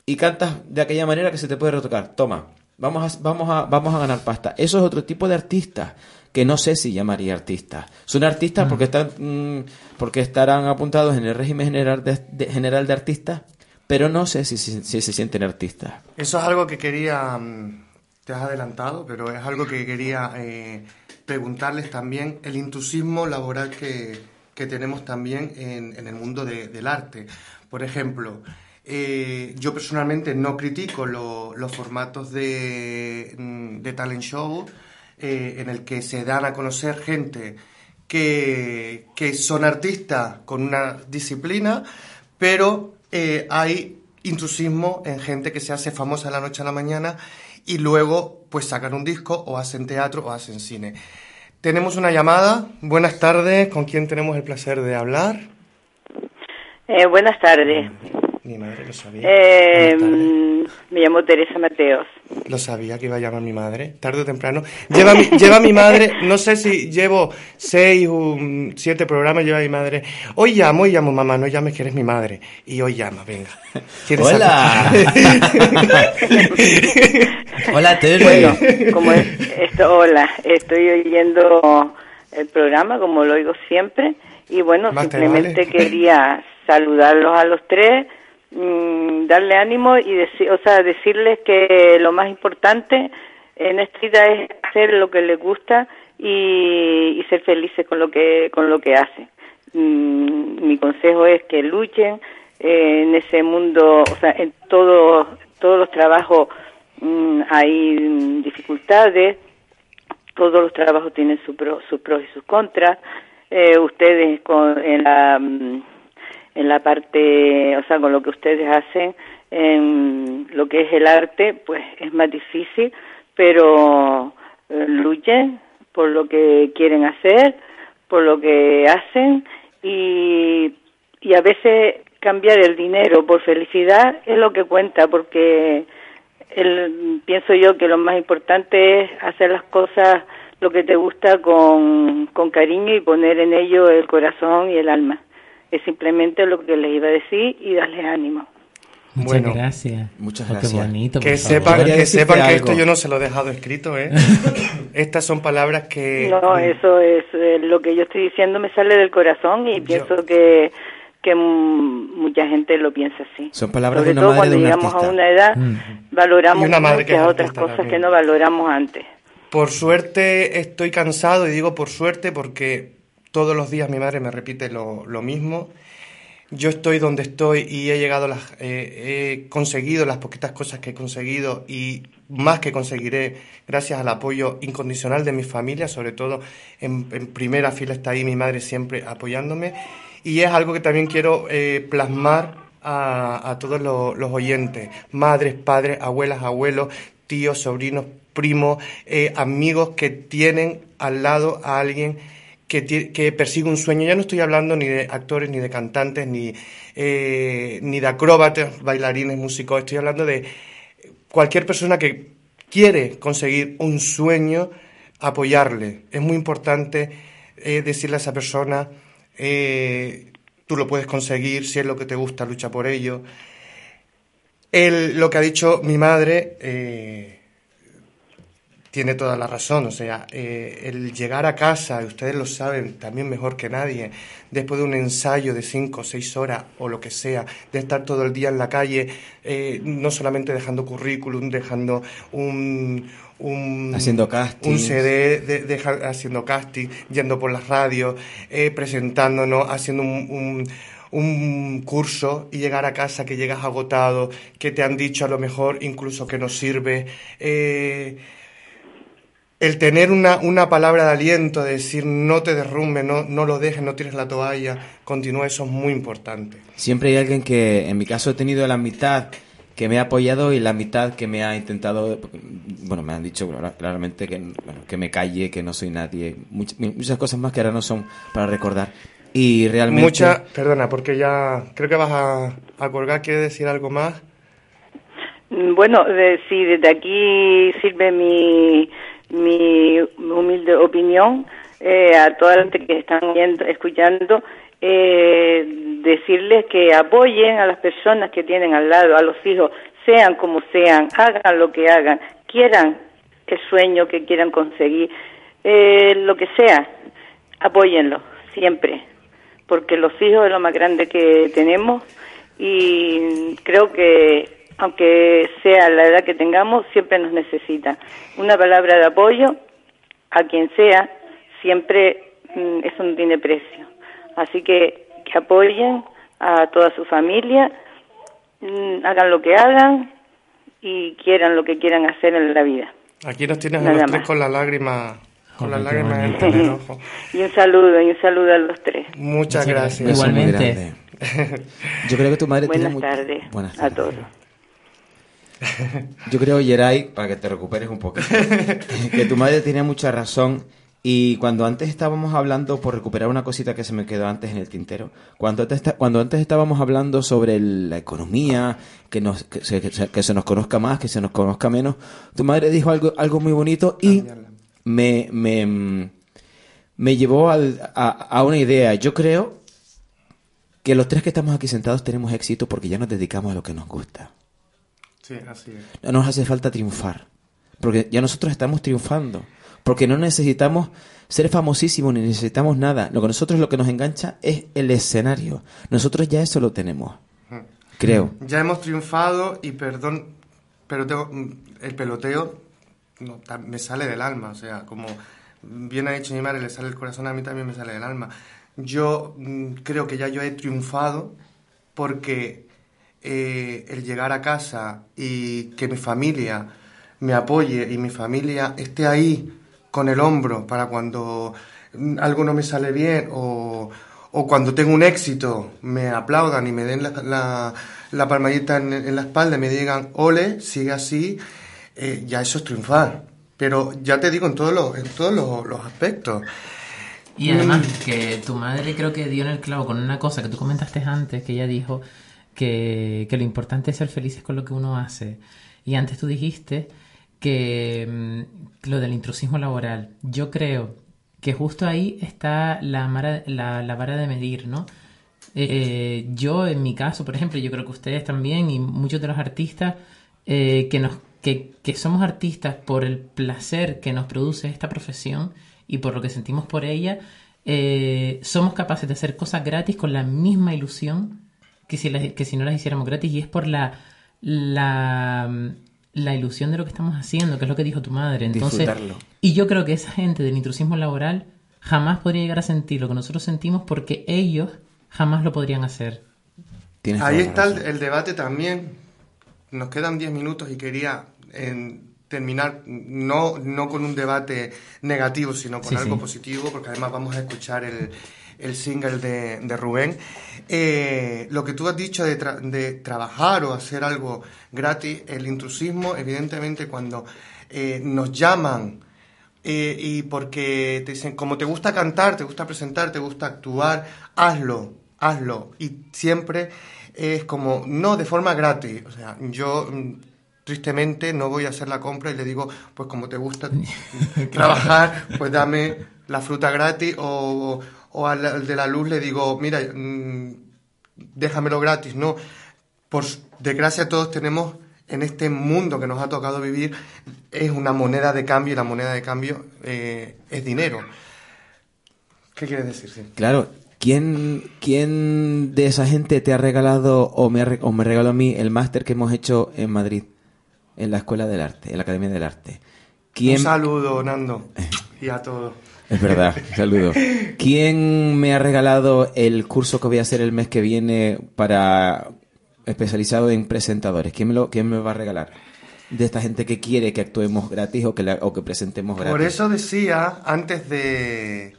y cantas de aquella manera que se te puede retocar. Toma, vamos a, vamos a, vamos a ganar pasta. Eso es otro tipo de artista que no sé si llamaría artista. Son artistas mm. porque están mm, porque estarán apuntados en el régimen general de, general de artistas, pero no sé si, se sienten artistas. Eso es algo que quería, mm, te has adelantado, pero es algo que quería eh, preguntarles también el intusismo laboral que, tenemos también en, el mundo del arte. Por ejemplo, eh, yo personalmente no critico los formatos de, mm, de talent show eh, en el que se dan a conocer gente que, son artistas con una disciplina, pero eh, hay intrusismo en gente que se hace famosa de la noche a la mañana y luego pues sacan un disco o hacen teatro o hacen cine. Tenemos una llamada. Buenas tardes. ¿Con quién tenemos el placer de hablar? Eh, buenas tardes. Mi madre lo sabía. Eh, me llamo Teresa Mateos. Lo sabía que iba a llamar mi madre, tarde o temprano. Lleva mi, lleva mi madre, no sé si llevo seis o siete programas, lleva mi madre. Hoy llamo, hoy llamo, mamá, no llames que eres mi madre. Y hoy llama, venga. Hola. hola, Teresa. Bueno, como esto, hola, estoy oyendo el programa, como lo oigo siempre. Y bueno, simplemente quería saludarlos a los tres Mm, darle ánimo y decir, o sea, decirles que lo más importante en esta vida es hacer lo que les gusta y, ser felices con lo que con lo que hacen. Mm, mi consejo es que luchen eh, en ese mundo, o sea, en todo, todos los trabajos mm, hay dificultades, todos los trabajos tienen sus pros y sus contras. Eh, ustedes con, en la mm, en la parte, o sea, con lo que ustedes hacen en lo que es el arte, pues es más difícil, pero eh, luchen por lo que quieren hacer, por lo que hacen y, y a veces cambiar el dinero por felicidad es lo que cuenta, porque el, pienso yo que lo más importante es hacer las cosas lo que te gusta con, con cariño y poner en ello el corazón y el alma. Es simplemente lo que les iba a decir y darles ánimo. Muchas gracias. Muchas gracias. que sepan, que, sepan que esto yo no se lo he dejado escrito, ¿eh? Estas son palabras que... No, eso es eh, lo que yo estoy diciendo me sale del corazón y pienso que que mucha gente lo piensa así. Son palabras Sobre de todo cuando llegamos a una edad, mm. valoramos muchas otras cosas que no valoramos antes. Por suerte estoy cansado y digo por suerte porque todos los días mi madre me repite lo, mismo. Yo estoy donde estoy y he llegado, las, eh, he conseguido las poquitas cosas que he conseguido y más que conseguiré gracias al apoyo incondicional de mi familia, sobre todo en, primera fila está ahí mi madre siempre apoyándome. Y es algo que también quiero eh, plasmar a, todos los, oyentes, madres, padres, abuelas, abuelos, tíos, sobrinos, primos, eh, amigos que tienen al lado a alguien que, persigue un sueño. Ya no estoy hablando ni de actores, ni de cantantes, ni, eh, ni de acróbatas, bailarines, músicos. Estoy hablando de cualquier persona que quiere conseguir un sueño, apoyarle. Es muy importante eh, decirle a esa persona, eh, tú lo puedes conseguir, si es lo que te gusta, lucha por ello. lo que ha dicho mi madre tiene toda la razón. O sea, eh, el llegar a casa, y ustedes lo saben también mejor que nadie, después de un ensayo de cinco o seis horas o lo que sea, de estar todo el día en la calle, eh, no solamente dejando currículum, dejando un, un, haciendo casting. un CD, de, haciendo casting, yendo por las radios, eh, presentándonos, haciendo un, un curso y llegar a casa que llegas agotado, que te han dicho a lo mejor incluso que no sirve. Eh, el tener una, una, palabra de aliento, de decir no te derrumbe, no, no lo dejes, no tires la toalla, continúa, eso es muy importante. Siempre hay alguien que, en mi caso, he tenido la mitad que me ha apoyado y la mitad que me ha intentado, bueno, me han dicho claramente que, que me calle, que no soy nadie, muchas, cosas más que ahora no son para recordar. Y realmente... Mucha, perdona, porque ya creo que vas a, a colgar, ¿quieres decir algo más? Bueno, de, sí, desde aquí sirve mi mi humilde opinión eh, a toda la gente que están viendo, escuchando, eh, decirles que apoyen a las personas que tienen al lado, a los hijos, sean como sean, hagan lo que hagan, quieran el sueño que quieran conseguir, eh, lo que sea, apóyenlo siempre, porque los hijos es lo más grande que tenemos y creo que aunque sea la edad que tengamos, siempre nos necesita. Una palabra de apoyo a quien sea, siempre mm, eso no tiene precio. Así que que apoyen a toda su familia, mm, hagan lo que hagan y quieran lo que quieran hacer en la vida. Aquí nos tienes a los tres con la lágrima con las lágrimas en el ojo. y un saludo, y un saludo a los tres. Muchas, gracias. Igualmente. Yo creo que tu madre Buenas tiene tardes. Buenas tardes a todos. Yo creo, Yeray, para que te recuperes un poquito, que tu madre tenía mucha razón. Y cuando antes estábamos hablando, por recuperar una cosita que se me quedó antes en el tintero, cuando antes, cuando antes estábamos hablando sobre la economía, que, nos, que, se, nos conozca más, que se nos conozca menos, tu madre dijo algo, algo muy bonito y me, me, me llevó a, a una idea. Yo creo que los tres que estamos aquí sentados tenemos éxito porque ya nos dedicamos a lo que nos gusta. No nos hace falta triunfar, porque ya nosotros estamos triunfando, porque no necesitamos ser famosísimos ni necesitamos nada. Lo que nosotros lo que nos engancha es el escenario. Nosotros ya eso lo tenemos. Creo. Ya hemos triunfado y perdón, pero tengo, el peloteo me sale del alma, o sea, como bien ha dicho mi madre, le sale el corazón, a mí también me sale del alma. Yo mm, creo que ya yo he triunfado porque eh, el llegar a casa y que mi familia me apoye y mi familia esté ahí con el hombro para cuando algo no me sale bien o, o cuando tengo un éxito me aplaudan y me den la, la, palmadita en, la espalda y me digan, ole, sigue así, eh, ya eso es triunfar. Pero ya te digo, en todos los, en todos los, aspectos. Y además mm. que tu madre creo que dio en el clavo con una cosa que tú comentaste antes, que ella dijo que, que lo importante es ser felices con lo que uno hace. Y antes tú dijiste que mm, lo del intrusismo laboral. Yo creo que justo ahí está la, la, vara de medir, ¿no? Eh, eh, yo, en mi caso, por ejemplo, yo creo que ustedes también y muchos de los artistas eh, que, nos, que, que, somos artistas por el placer que nos produce esta profesión y por lo que sentimos por ella, somos capaces de hacer cosas gratis con la misma ilusión que si, que si no las hiciéramos gratis y es por la, la la ilusión de lo que estamos haciendo, que es lo que dijo tu madre. Entonces, y yo creo que esa gente del intrusismo laboral jamás podría llegar a sentir lo que nosotros sentimos porque ellos jamás lo podrían hacer. Ahí está el, debate también. Nos quedan 10 minutos y quería terminar no, no con un debate negativo, sino con algo positivo, porque además vamos a escuchar el, el single de, Rubén. Eh, lo que tú has dicho de, de, trabajar o hacer algo gratis, el intrusismo, evidentemente cuando eh, nos llaman eh, y porque te dicen, como te gusta cantar, te gusta presentar, te gusta actuar, hazlo, hazlo. Y siempre es como, no de forma gratis. O sea, yo mm, tristemente no voy a hacer la compra y le digo, pues como te gusta trabajar, pues dame la fruta gratis o, o al, de la luz le digo, mira, mm, déjamelo gratis, no. Por desgracia todos tenemos en este mundo que nos ha tocado vivir, es una moneda de cambio y la moneda de cambio eh, es dinero. ¿Qué quieres decir? Claro, ¿quién, ¿quién de esa gente te ha regalado o me, o me regaló a mí el máster que hemos hecho en Madrid, en la Escuela del Arte, en la Academia del Arte? ¿Quién... Un saludo, Nando, y a todos. Es verdad, saludo. ¿Quién me ha regalado el curso que voy a hacer el mes que viene para especializado en presentadores? ¿Quién me, lo, quién me va a regalar? De esta gente que quiere que actuemos gratis o que, o que presentemos gratis. Por eso decía, antes de...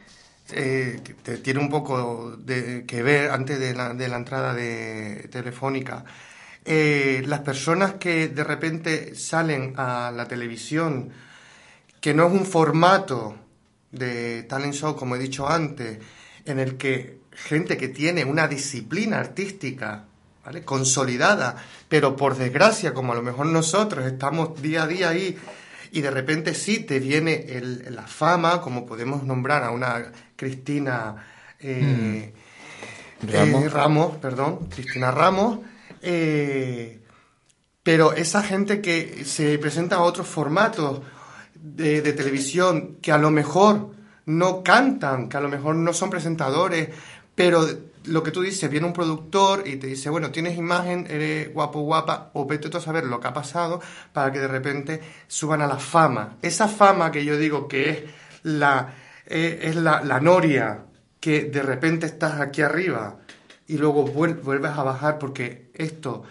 Eh, tiene un poco de, que ver, antes de la, de la entrada de telefónica, eh, las personas que de repente salen a la televisión, que no es un formato de talent show, como he dicho antes, en el que gente que tiene una disciplina artística ¿vale? consolidada, pero por desgracia, como a lo mejor nosotros estamos día a día ahí, y de repente sí te viene el, la fama, como podemos nombrar a una Cristina eh, mm. eh, Ramos. perdón, Cristina Ramos, eh, pero esa gente que se presenta a otros formatos, de, televisión que a lo mejor no cantan, que a lo mejor no son presentadores, pero lo que tú dices, viene un productor y te dice, bueno, tienes imagen, eres guapo, guapa, o vete tú a saber lo que ha pasado para que de repente suban a la fama. Esa fama que yo digo que es la, eh, es la, la noria, que de repente estás aquí arriba y luego vuelves a bajar porque esto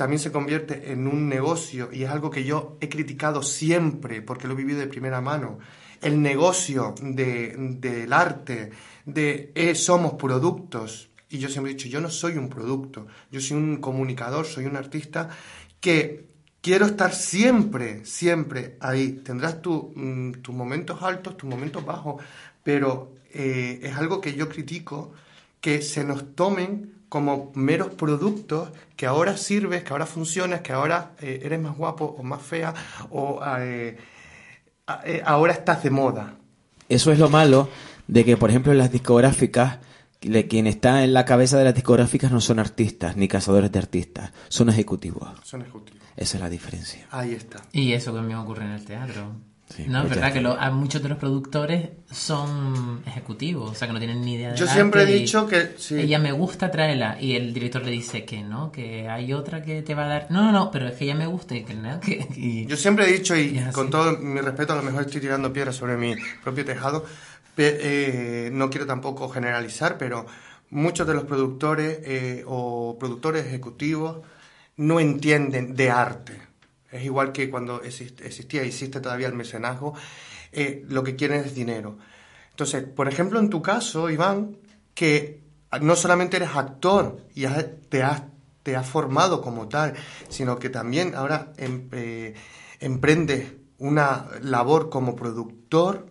también se convierte en un negocio y es algo que yo he criticado siempre porque lo he vivido de primera mano. El negocio del arte, de eh, somos productos. Y yo siempre he dicho, yo no soy un producto, yo soy un comunicador, soy un artista que quiero estar siempre, siempre ahí. Tendrás mm, tus momentos altos, tus momentos bajos, pero eh, es algo que yo critico, que se nos tomen como meros productos que ahora sirves, que ahora funcionas, que ahora eh, eres más guapo o más fea o eh, eh, ahora estás de moda. Eso es lo malo de que, por ejemplo, en las discográficas, quien está en la cabeza de las discográficas no son artistas ni cazadores de artistas, son ejecutivos. Son ejecutivos. Esa es la diferencia. Ahí está. Y eso también ocurre en el teatro no, es verdad que muchos de los productores son ejecutivos, o sea que no tienen ni idea de Yo siempre he dicho que ella me gusta traerla y el director le dice que no, que hay otra que te va a dar. No, no, no, pero es que ella me gusta y que, ¿no? que Yo siempre he dicho y, con todo mi respeto a lo mejor estoy tirando piedras sobre mi propio tejado, eh, no quiero tampoco generalizar, pero muchos de los productores eh, o productores ejecutivos no entienden de arte es igual que cuando existía, existe todavía el mecenazgo. eh, lo que quieren es dinero. Entonces, por ejemplo, en tu caso, Iván, que no solamente eres actor y te, has, te has formado como tal, sino que también ahora em, eh, emprendes una labor como productor,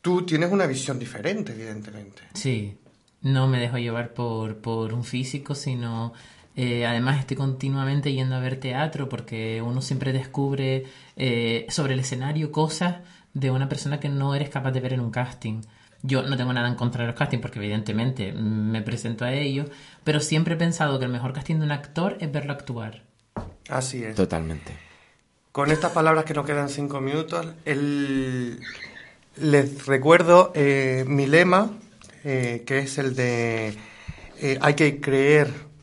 tú tienes una visión diferente, evidentemente. Sí, no me dejo llevar por, por un físico, sino eh, además estoy continuamente yendo a ver teatro porque uno siempre descubre eh, sobre el escenario cosas de una persona que no eres capaz de ver en un casting. Yo no tengo nada en contra de los castings porque evidentemente me presento a ellos, pero siempre he pensado que el mejor casting de un actor es verlo actuar. Así es. Totalmente. Con estas palabras que nos quedan cinco minutos, les recuerdo eh, mi lema, que es el de hay que creer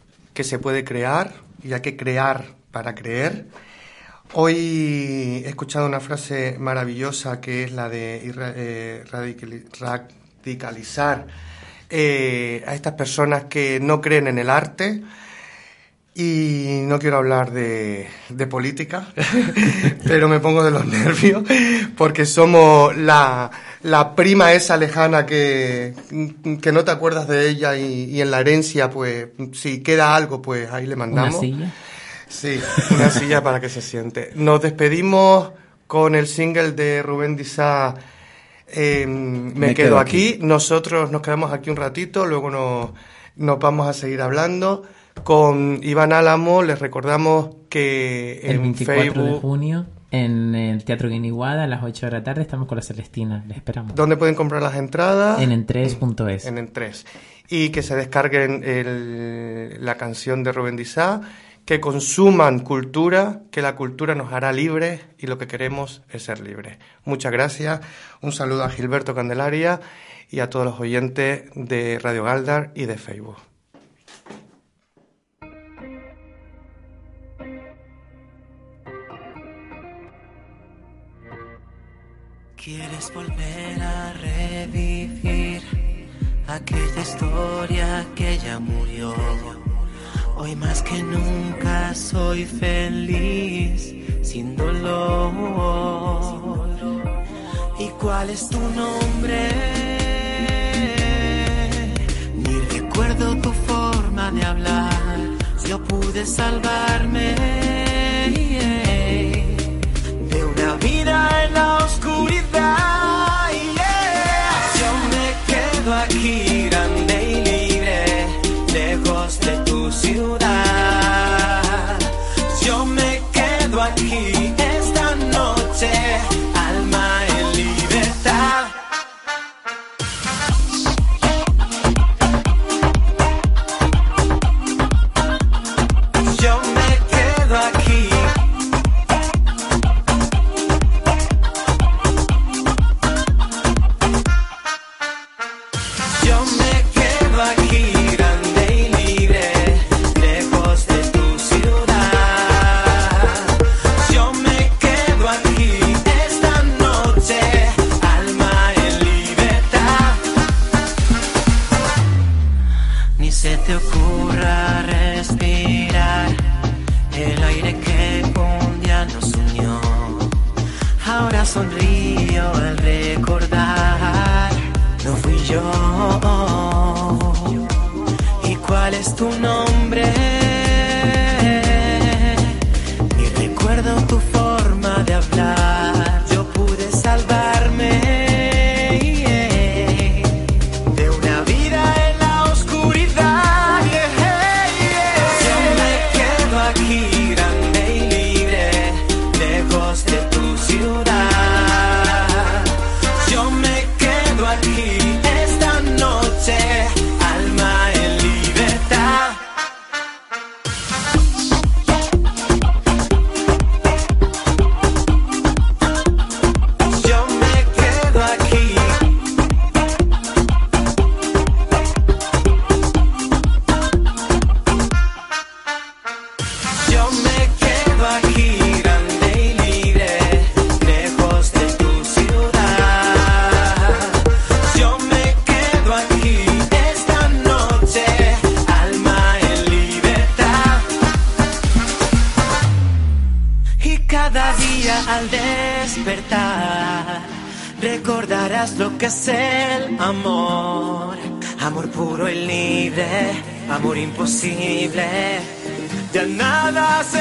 se puede crear y hay que crear para creer. Hoy he escuchado una frase maravillosa que es la de eh, radicalizar eh, a estas personas que no creen en el arte. Y no quiero hablar de política, pero me pongo de los nervios porque somos la, la prima esa lejana que, que no te acuerdas de ella y, en la herencia, pues, si queda algo, pues ahí le mandamos. ¿Una silla? Sí, una silla para que se siente. Nos despedimos con el single de Rubén Dizá, eh, Me, quedo, aquí. Nosotros nos quedamos aquí un ratito, luego nos, nos vamos a seguir hablando. Con Iván Álamo les recordamos que el en 24 Facebook... de junio en el Teatro Guiniguada a las 8 de la tarde estamos con la Celestina, les esperamos. ¿Dónde pueden comprar las entradas? En entres.es. En Entres. Y que se descarguen el, la canción de Rubén Dizá, que consuman cultura, que la cultura nos hará libres y lo que queremos es ser libres. Muchas gracias. Un saludo a Gilberto Candelaria y a todos los oyentes de Radio Galdar y de Facebook. Quieres volver a revivir aquella historia que ya murió. Hoy más que nunca soy feliz sin dolor. ¿Y cuál es tu nombre? Ni recuerdo tu forma de hablar. Yo pude salvarme de una vida en la aquí grande y libre, lejos de tu ciudad. Que es el amor. Amor puro y libre, amor imposible. Ya nada será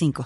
45.